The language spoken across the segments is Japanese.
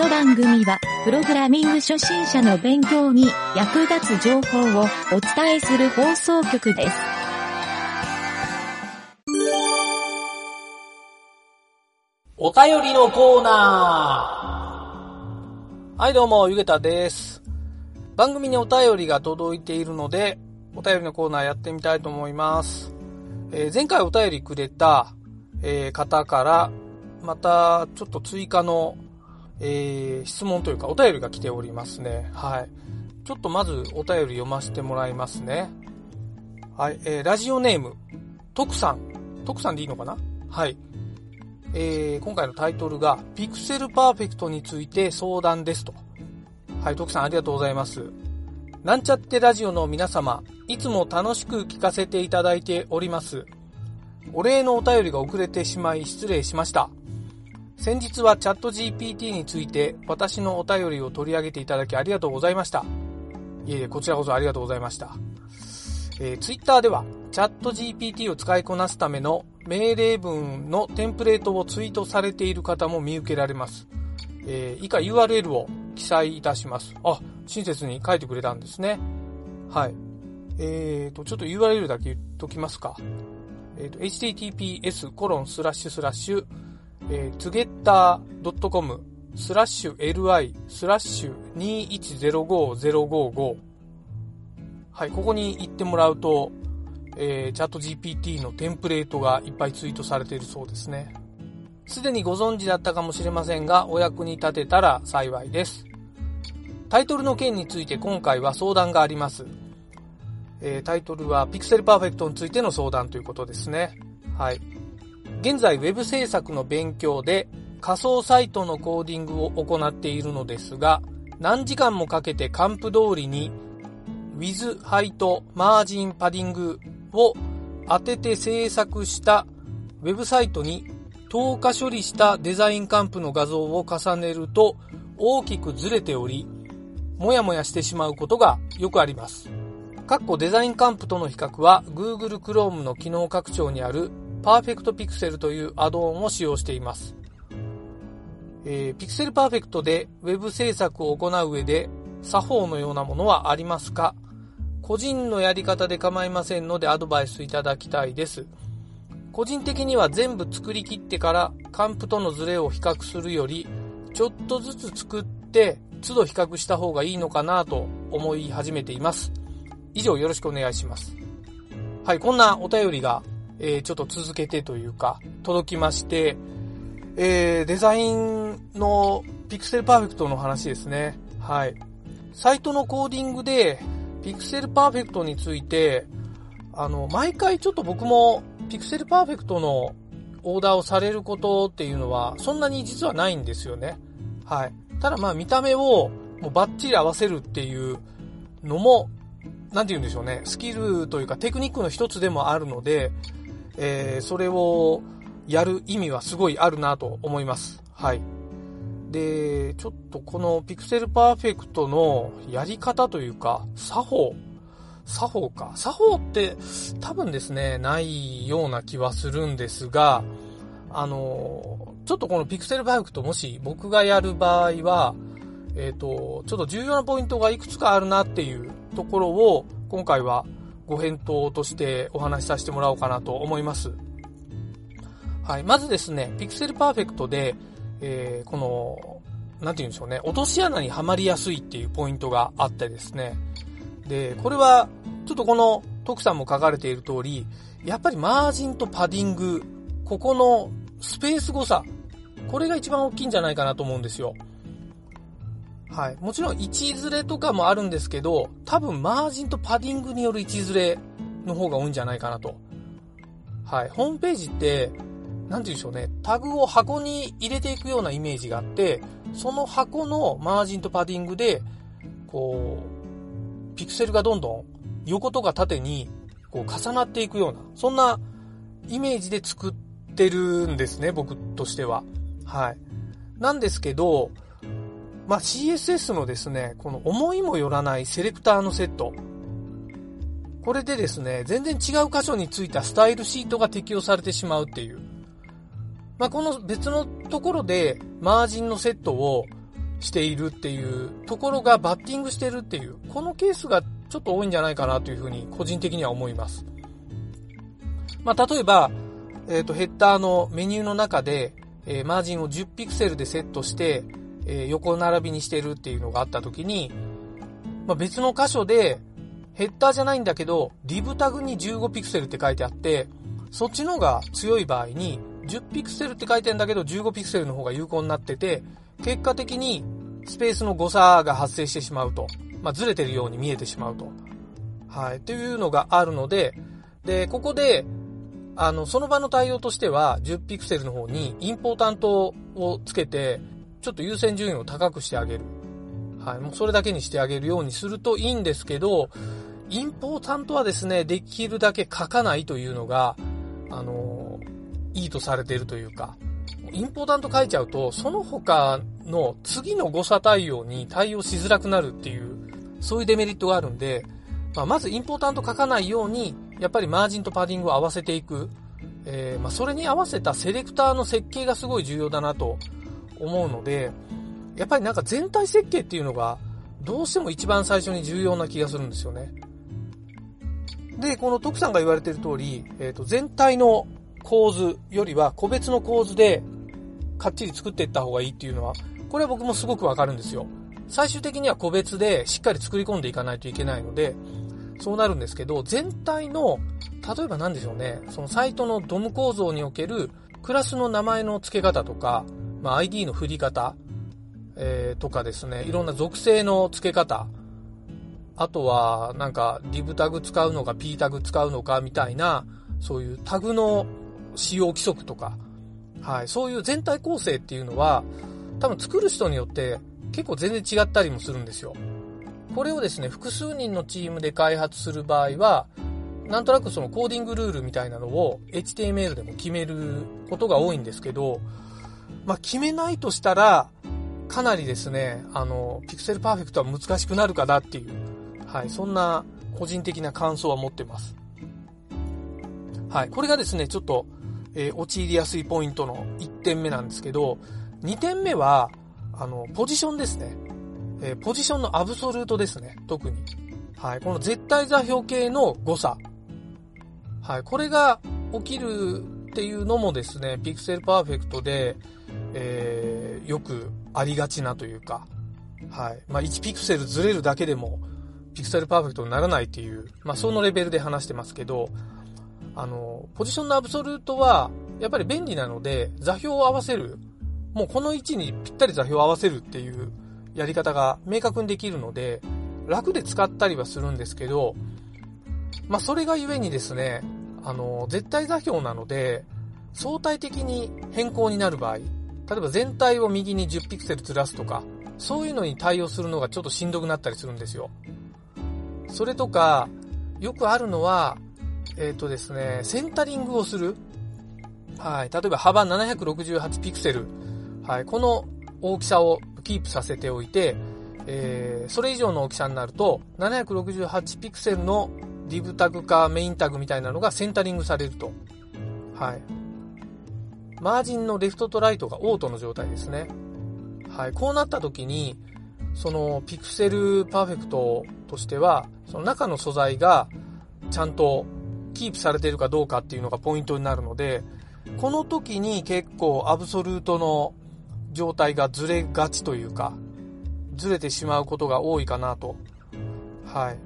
の番組は、プログラミング初心者の勉強に役立つ情報をお伝えする放送局です。お便りのコーナーはいどうも、ゆげたです。番組にお便りが届いているので、お便りのコーナーやってみたいと思います。えー前回お便りくれた、えー方から、またちょっと追加の、えー質問というかお便りが来ておりますね。はい。ちょっとまずお便り読ませてもらいますね。はい。えーラジオネーム、徳さん。徳さんでいいのかな？はい。えー今回のタイトルが、ピクセルパーフェクトについて相談ですと。はい、徳さんありがとうございます。なんちゃってラジオの皆様、いつも楽しく聞かせていただいております。お礼のお便りが遅れてしまい失礼しました。先日はチャット GPT について私のお便りを取り上げていただきありがとうございました。いえいえ、こちらこそありがとうございました。えー、ツイッターでは、チャット GPT を使いこなすための命令文のテンプレートをツイートされている方も見受けられます。えー以下 URL を記載いたします。あ、親切に書いてくれたんですね。はい。えーと、ちょっと URL だけ言っときますか。えーと、https コロンスラッシュスラッシュ、えー、together.com スラッシュ li スラッシュ2105055はい、ここに行ってもらうと、えー、チャット GPT のテンプレートがいっぱいツイートされているそうですね。すでにご存知だったかもしれませんが、お役に立てたら幸いです。タイトルの件について今回は相談があります。えータイトルは Pixel Perfect についての相談ということですね。はい。現在 Web 制作の勉強で仮想サイトのコーディングを行っているのですが、何時間もかけてカンプ通りに with ハイトマージンパディングを当てて制作したウェブサイトに透過処理したデザインカンプの画像を重ねると大きくずれており、もやもやしてしまうことがよくあります。かっこデザインカンプとの比較は Google Chrome の機能拡張にある Perfect Pixel というアドオンを使用しています。えー、Pixel Perfect で Web 制作を行う上で作法のようなものはありますか？個人のやり方で構いませんのでアドバイスいただきたいです。個人的には全部作り切ってからカンプとのズレを比較するより、ちょっとずつ作って都度比較した方がいいのかなと思い始めています。以上よろしくお願いします。はい、こんなお便りが、えーちょっと続けてというか、届きまして、えーデザインのピクセルパーフェクトの話ですね。はい。サイトのコーディングで、ピクセルパーフェクトについて、あの、毎回ちょっと僕も、ピクセルパーフェクトのオーダーをされることっていうのは、そんなに実はないんですよね。はい。ただまあ見た目をもうバッチリ合わせるっていうのも、なんて言うんでしょうね。スキルというかテクニックの一つでもあるので、えーそれをやる意味はすごいあるなと思います。はい。で、ちょっとこのピクセルパーフェクトのやり方というか、作法。作法か。作法って多分ですね、ないような気はするんですが、あの、ちょっとこのピクセルパーフェクトもし僕がやる場合は、えっ、と、ちょっと重要なポイントがいくつかあるなっていうところを、今回はご返答としてお話しさせてもらおうかなと思います。はい。まずですね、ピクセルパーフェクトで、えーこの、なんて言うんでしょうね、落とし穴にはまりやすいっていうポイントがあってですね。で、これは、ちょっとこの、徳さんも書かれている通り、やっぱりマージンとパディング、ここのスペース誤差、これが一番大きいんじゃないかなと思うんですよ。はい。もちろん位置ずれとかもあるんですけど、多分マージンとパディングによる位置ずれの方が多いんじゃないかなと。はい。ホームページって、なんて言うんでしょうね、タグを箱に入れていくようなイメージがあって、その箱のマージンとパディングで、こう、ピクセルがどんどん横とか縦にこう重なっていくような、そんなイメージで作ってるんですね、僕としては。はい。なんですけど、まあ、CSS のですね、この思いもよらないセレクターのセット。これでですね、全然違う箇所についたスタイルシートが適用されてしまうっていう。まあ、この別のところでマージンのセットをしているっていうところがバッティングしてるっていう、このケースがちょっと多いんじゃないかなというふうに個人的には思います。まあ、例えば、えっ、ー、と、ヘッダーのメニューの中で、えー、マージンを10ピクセルでセットして、えー、横並びにしてるっていうのがあった時に、まあ、別の箇所で、ヘッダーじゃないんだけど、リブタグに15ピクセルって書いてあって、そっちの方が強い場合に、10ピクセルって書いてんだけど、15ピクセルの方が有効になってて、結果的にスペースの誤差が発生してしまうと。まあ、ずれてるように見えてしまうと。はい。っていうのがあるので、で、ここで、あの、その場の対応としては、10ピクセルの方にインポータントをつけて、ちょっと優先順位を高くしてあげる。はい。もうそれだけにしてあげるようにするといいんですけど、インポータントはですね、できるだけ書かないというのが、あの、いいとされているというか、インポータント書いちゃうと、その他の次の誤差対応に対応しづらくなるっていう、そういうデメリットがあるんで、まあ、まずインポータント書かないように、やっぱりマージンとパディングを合わせていく。えー、まあ、それに合わせたセレクターの設計がすごい重要だなと思うので、やっぱりなんか全体設計っていうのが、どうしても一番最初に重要な気がするんですよね。で、この徳さんが言われてる通り、えっ、ー、と、全体の構図よりは個別の構図でかっちり作っていった方がいいっていうのは、これは僕もすごくわかるんですよ。最終的には個別でしっかり作り込んでいかないといけないので、そうなるんですけど、全体の、例えば何でしょうね、そのサイトのドム構造におけるクラスの名前の付け方とか、まあ、ID の振り方、えー、とかですね、いろんな属性の付け方、あとは、なんか、リブタグ使うのか、P タグ使うのか、みたいな、そういうタグの使用規則とか、はい、そういう全体構成っていうのは、多分作る人によって結構全然違ったりもするんですよ。これをですね、複数人のチームで開発する場合は、なんとなくそのコーディングルールみたいなのを HTML でも決めることが多いんですけど、まあ、決めないとしたら、かなりですね、あの、ピクセルパーフェクトは難しくなるかなっていう、はい、そんな個人的な感想は持ってます。はい、これがですね、ちょっと、えー、陥りやすいポイントの1点目なんですけど、2点目は、あの、ポジションですね。えー、ポジションのアブソルートですね、特に。はい、この絶対座標系の誤差。はい、これが起きるっていうのもですね、ピクセルパーフェクトで、えー、よくありがちなというか、はい。まあ、1ピクセルずれるだけでも、ピクセルパーフェクトにならないっていう、まあ、そのレベルで話してますけど、あの、ポジションのアブソルートは、やっぱり便利なので、座標を合わせる。もうこの位置にぴったり座標を合わせるっていうやり方が明確にできるので、楽で使ったりはするんですけど、まあ、それがゆえにですね、あの、絶対座標なので、相対的に変更になる場合、例えば全体を右に10ピクセルずらすとか、そういうのに対応するのがちょっとしんどくなったりするんですよ。それとか、よくあるのは、えっ、ー、とですね、センタリングをする。はい。例えば幅768ピクセル。はい。この大きさをキープさせておいて、えー、それ以上の大きさになると、768ピクセルのリブタグかメインタグみたいなのがセンタリングされると。はい。マージンのレフトとライトがオートの状態ですね。はい。こうなった時に、そのピクセルパーフェクトとしては、その中の素材がちゃんとキープされているかどうかっていうのがポイントになるので、この時に結構アブソルートの状態がずれがちというか、ずれてしまうことが多いかなと。はい。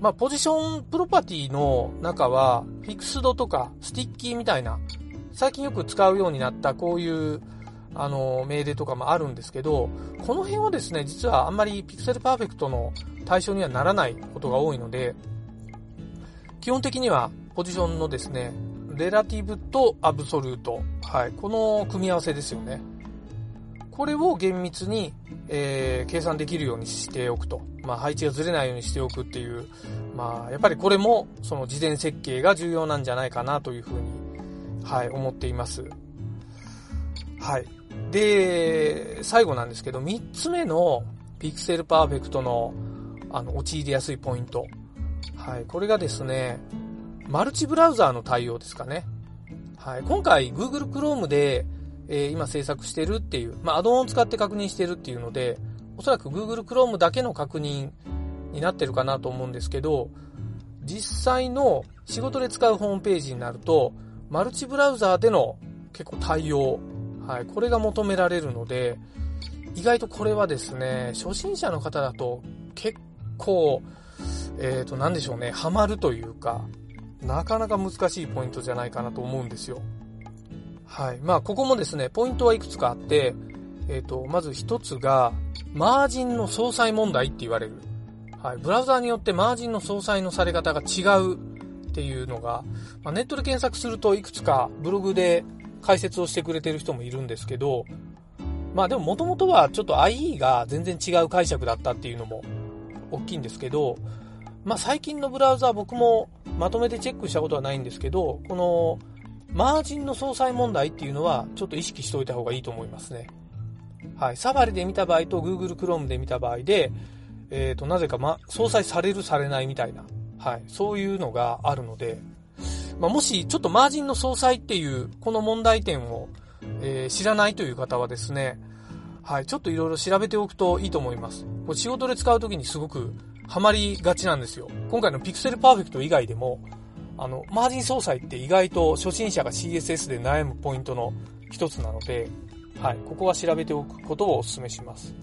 まあ、ポジションプロパティの中は、 fixed とか sticky みたいな、最近よく使うようになったこういう、あの、命令とかもあるんですけど、この辺はですね、実はあんまりピクセルパーフェクトの対象にはならないことが多いので、基本的にはポジションのですね、レラティブとアブソルート。はい。この組み合わせですよね。これを厳密に、えー、計算できるようにしておくと。まあ、配置がずれないようにしておくっていう。まあ、やっぱりこれも、その事前設計が重要なんじゃないかなというふうに、はい、思っています。はい。で、最後なんですけど、3つ目のピクセルパーフェクトの、あの、陥りやすいポイント。はい、これがですね、マルチブラウザーの対応ですかね。はい、今回 Google Chrome で、えー、今制作してるっていう、まあ、アドオンを使って確認してるっていうので、おそらく Google Chrome だけの確認になってるかなと思うんですけど、実際の仕事で使うホームページになると、マルチブラウザーでの結構対応、はい、これが求められるので、意外とこれはですね、初心者の方だと結構、えっ、ー、と、なんでしょうね、ハマるというか、なかなか難しいポイントじゃないかなと思うんですよ。はい。まあ、ここもですね、ポイントはいくつかあって、えっ、ー、と、まず一つが、マージンの相殺問題って言われる。はい。ブラウザーによってマージンの相殺のされ方が違うっていうのが、まあ、ネットで検索するといくつかブログで解説をしてくれてる人もいるんですけど、まあでも元々はちょっと IE が全然違う解釈だったっていうのも大きいんですけど、まあ最近のブラウザー僕もまとめてチェックしたことはないんですけど、このマージンの相殺問題っていうのはちょっと意識しておいた方がいいと思いますね。はい。サファリで見た場合と Google Chrome で見た場合で、えっ、ー、と、なぜか、ま、相殺されるされないみたいな、はい。そういうのがあるので、まあ、もしちょっとマージンの相殺っていうこの問題点を、えー、知らないという方はですね、はい。ちょっといろいろ調べておくといいと思います。これ仕事で使うときにすごくハマりがちなんですよ。今回のピクセルパーフェクト以外でも、あの、マージン総裁って意外と初心者が CSS で悩むポイントの一つなので、はい、ここは調べておくことをお勧めします。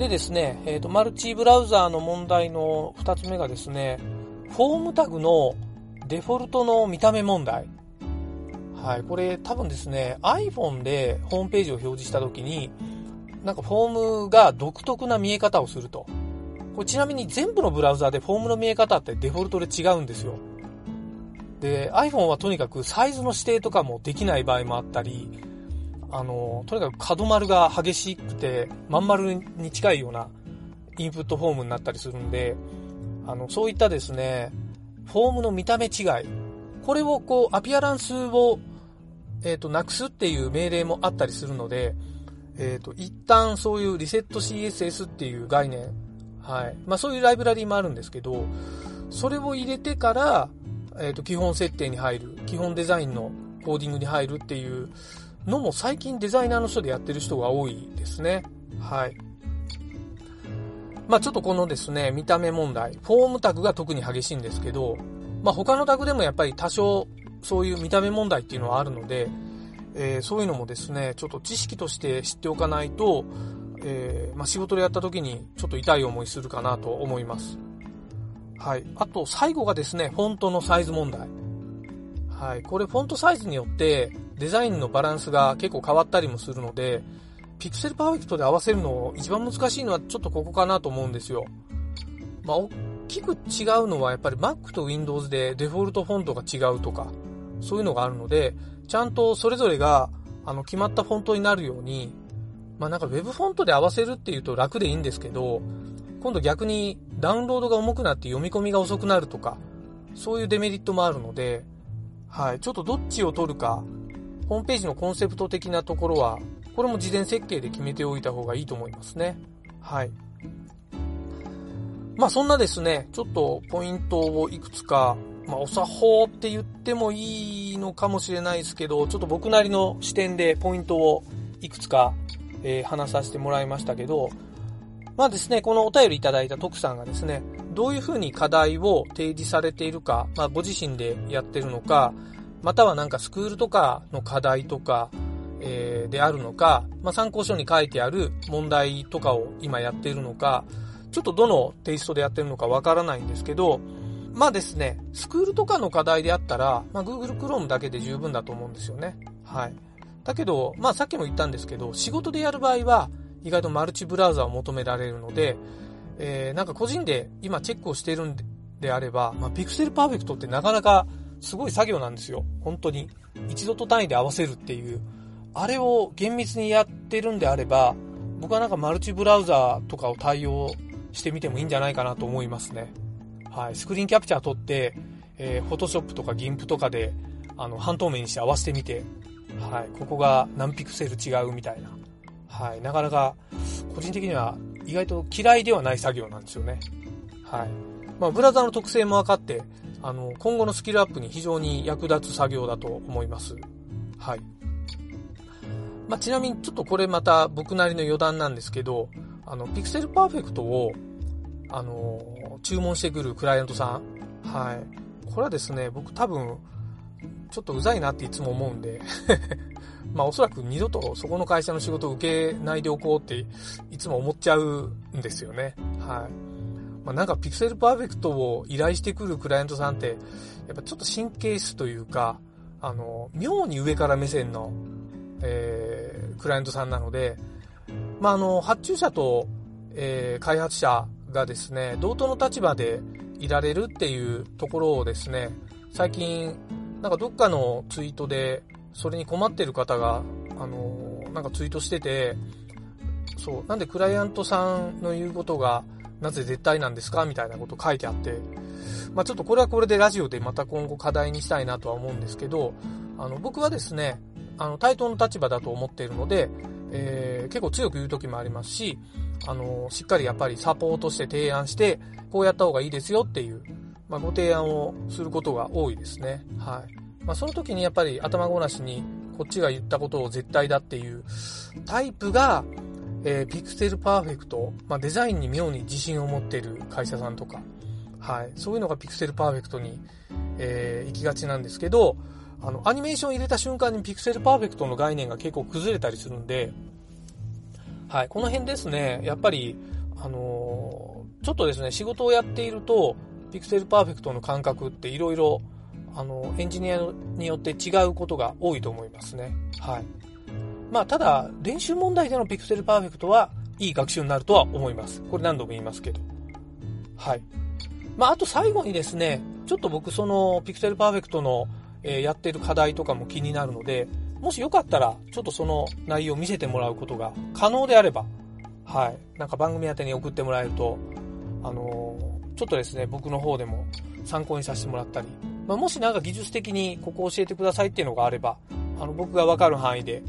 でですね、え、ー、と、マルチブラウザーの問題の二つ目がですね、フォームタグのデフォルトの見た目問題。はい、これ多分ですね、iPhone でホームページを表示した時に、なんかフォームが独特な見え方をすると。これちなみに全部のブラウザでフォームの見え方ってデフォルトで違うんですよ。で、iPhone はとにかくサイズの指定とかもできない場合もあったり、あの、とにかく角丸が激しくて、まん丸に近いようなインプットフォームになったりするんで、あの、そういったですね、フォームの見た目違い、これをこう、アピアランスを、えっ、ー、と、なくすっていう命令もあったりするので、えっ、ー、と、一旦そういうリセット CSS っていう概念はい。まあそういうライブラリーもあるんですけど、それを入れてから、えっ、ー、と、基本設定に入る、基本デザインのコーディングに入るっていうのも最近デザイナーの人でやってる人が多いですね。はい。まあちょっとこのですね、見た目問題、フォームタグが特に激しいんですけど、まあ他のタグでもやっぱり多少そういう見た目問題っていうのはあるので、えー、そういうのもですね、ちょっと知識として知っておかないと、えー、まあ、仕事でやった時にちょっと痛い思いするかなと思います。はい。あと、最後がですね、フォントのサイズ問題。はい。これ、フォントサイズによって、デザインのバランスが結構変わったりもするので、ピクセルパーフェクトで合わせるの一番難しいのはちょっとここかなと思うんですよ。まあ、大きく違うのはやっぱり Mac と Windows でデフォルトフォントが違うとか、そういうのがあるので、ちゃんとそれぞれがあの決まったフォントになるように、まあなんか Web フォントで合わせるっていうと楽でいいんですけど、今度逆にダウンロードが重くなって読み込みが遅くなるとか、そういうデメリットもあるので、はい、ちょっとどっちを取るか、ホームページのコンセプト的なところは、これも事前設計で決めておいた方がいいと思いますね。はい。まあそんなですね、ちょっとポイントをいくつか、まあお作法って言ってもいいのかもしれないですけど、ちょっと僕なりの視点でポイントをいくつかえー、話させてもらいましたけど、まあですね、このお便りいただいた徳さんがですね、どういうふうに課題を提示されているか、まあご自身でやってるのか、またはなんかスクールとかの課題とか、えー、であるのか、まあ参考書に書いてある問題とかを今やっているのか、ちょっとどのテイストでやってるのかわからないんですけど、まあですね、スクールとかの課題であったら、まあ Google Chrome だけで十分だと思うんですよね。はい。だけど、まあさっきも言ったんですけど、仕事でやる場合は、意外とマルチブラウザを求められるので、えー、なんか個人で今チェックをしているんであれば、まあ、ピクセルパーフェクトってなかなかすごい作業なんですよ。本当に。一度と単位で合わせるっていう。あれを厳密にやってるんであれば、僕はなんかマルチブラウザーとかを対応してみてもいいんじゃないかなと思いますね。はい。スクリーンキャプチャー撮って、えー、フォトショップとか GIMP とかで、あの、半透明にして合わせてみて、はい、ここが何ピクセル違うみたいな。はい、なかなか、個人的には意外と嫌いではない作業なんですよね。はい。まあ、ブラウザの特性も分かって、あの、今後のスキルアップに非常に役立つ作業だと思います。はい。まあ、ちなみにちょっとこれまた僕なりの余談なんですけど、あの、ピクセルパーフェクトを、あの、注文してくるクライアントさん。はい。これはですね、僕多分、ちょっとうざいなっていつも思うんで まあおそらく二度とそこの会社の仕事を受けないでおこうっていつも思っちゃうんですよね。はい。まあ、なんかピクセルパーフェクトを依頼してくるクライアントさんって、やっぱちょっと神経質というか、あの、妙に上から目線の、えー、クライアントさんなので、まあ、あの、発注者と、えー、開発者がですね、同等の立場でいられるっていうところをですね、最近、なんかどっかのツイートで、それに困ってる方が、あの、なんかツイートしてて、そう、なんでクライアントさんの言うことが、なぜ絶対なんですか？みたいなこと書いてあって、まあちょっとこれはこれでラジオでまた今後課題にしたいなとは思うんですけど、あの、僕はですね、あの、対等の立場だと思っているので、えー、結構強く言う時もありますし、あの、しっかりやっぱりサポートして提案して、こうやった方がいいですよっていう、まあ、ご提案をすることが多いですね。はい。まあ、その時にやっぱり頭ごなしに、こっちが言ったことを絶対だっていうタイプが、えー、ピクセルパーフェクト、まあ、デザインに妙に自信を持っている会社さんとか、はい。そういうのがピクセルパーフェクトに、えー、行きがちなんですけど、あの、アニメーション入れた瞬間にピクセルパーフェクトの概念が結構崩れたりするんで、はい。この辺ですね、やっぱり、あのー、ちょっとですね、仕事をやっていると、ピクセルパーフェクトの感覚って色々、あの、エンジニアによって違うことが多いと思いますね。はい。まあ、ただ、練習問題でのピクセルパーフェクトはいい学習になるとは思います。これ何度も言いますけど。はい。まあ、あと最後にですね、ちょっと僕そのピクセルパーフェクトの、えー、やってる課題とかも気になるので、もしよかったら、ちょっとその内容を見せてもらうことが可能であれば、はい。なんか番組宛てに送ってもらえると、あのー、ちょっとですね、僕の方でも参考にさせてもらったり、まあ、もしなんか技術的にここ教えてくださいっていうのがあれば、あの、僕がわかる範囲で、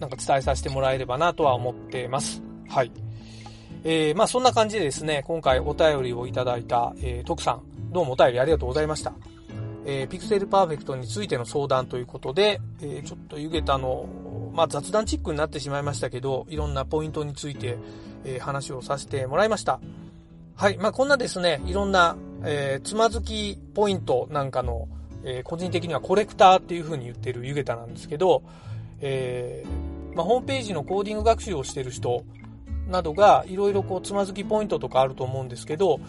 なんか伝えさせてもらえればなとは思ってます。はい。えー、まあそんな感じでですね、今回お便りをいただいた、えー、徳さん、どうもお便りありがとうございました。えー、ピクセルパーフェクトについての相談ということで、えー、ちょっと湯桁の、まあ雑談チックになってしまいましたけど、いろんなポイントについて、えー、話をさせてもらいました。はい。まあこんなですね、いろんな、えー、つまずきポイントなんかの、えー、個人的にはコレクターっていう風に言ってる湯桁なんですけど、えー、まあ、ホームページのコーディング学習をしてる人などが、いろいろこう、つまずきポイントとかあると思うんですけど、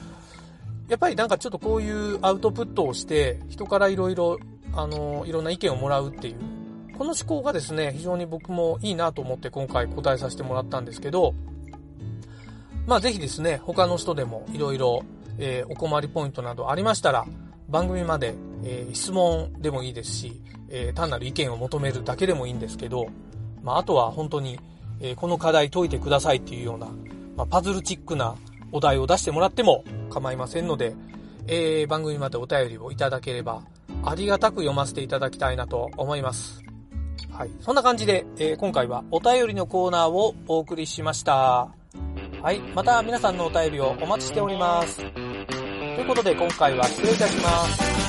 やっぱりなんかちょっとこういうアウトプットをして、人からいろいろ、あの、いろんな意見をもらうっていう、この思考がですね、非常に僕もいいなと思って今回答えさせてもらったんですけど、まあぜひですね、他の人でもいろいろ、お困りポイントなどありましたら、番組まで、えー、質問でもいいですし、えー、単なる意見を求めるだけでもいいんですけど、まああとは本当にえこの課題解いてくださいっていうような、まあ、パズルチックなお題を出してもらっても構いませんので、えー、番組までお便りをいただければ、ありがたく読ませていただきたいなと思います。はい。そんな感じで、えー、今回はお便りのコーナーをお送りしました。はい。また皆さんのお便りをお待ちしております。ということで今回は失礼いたします。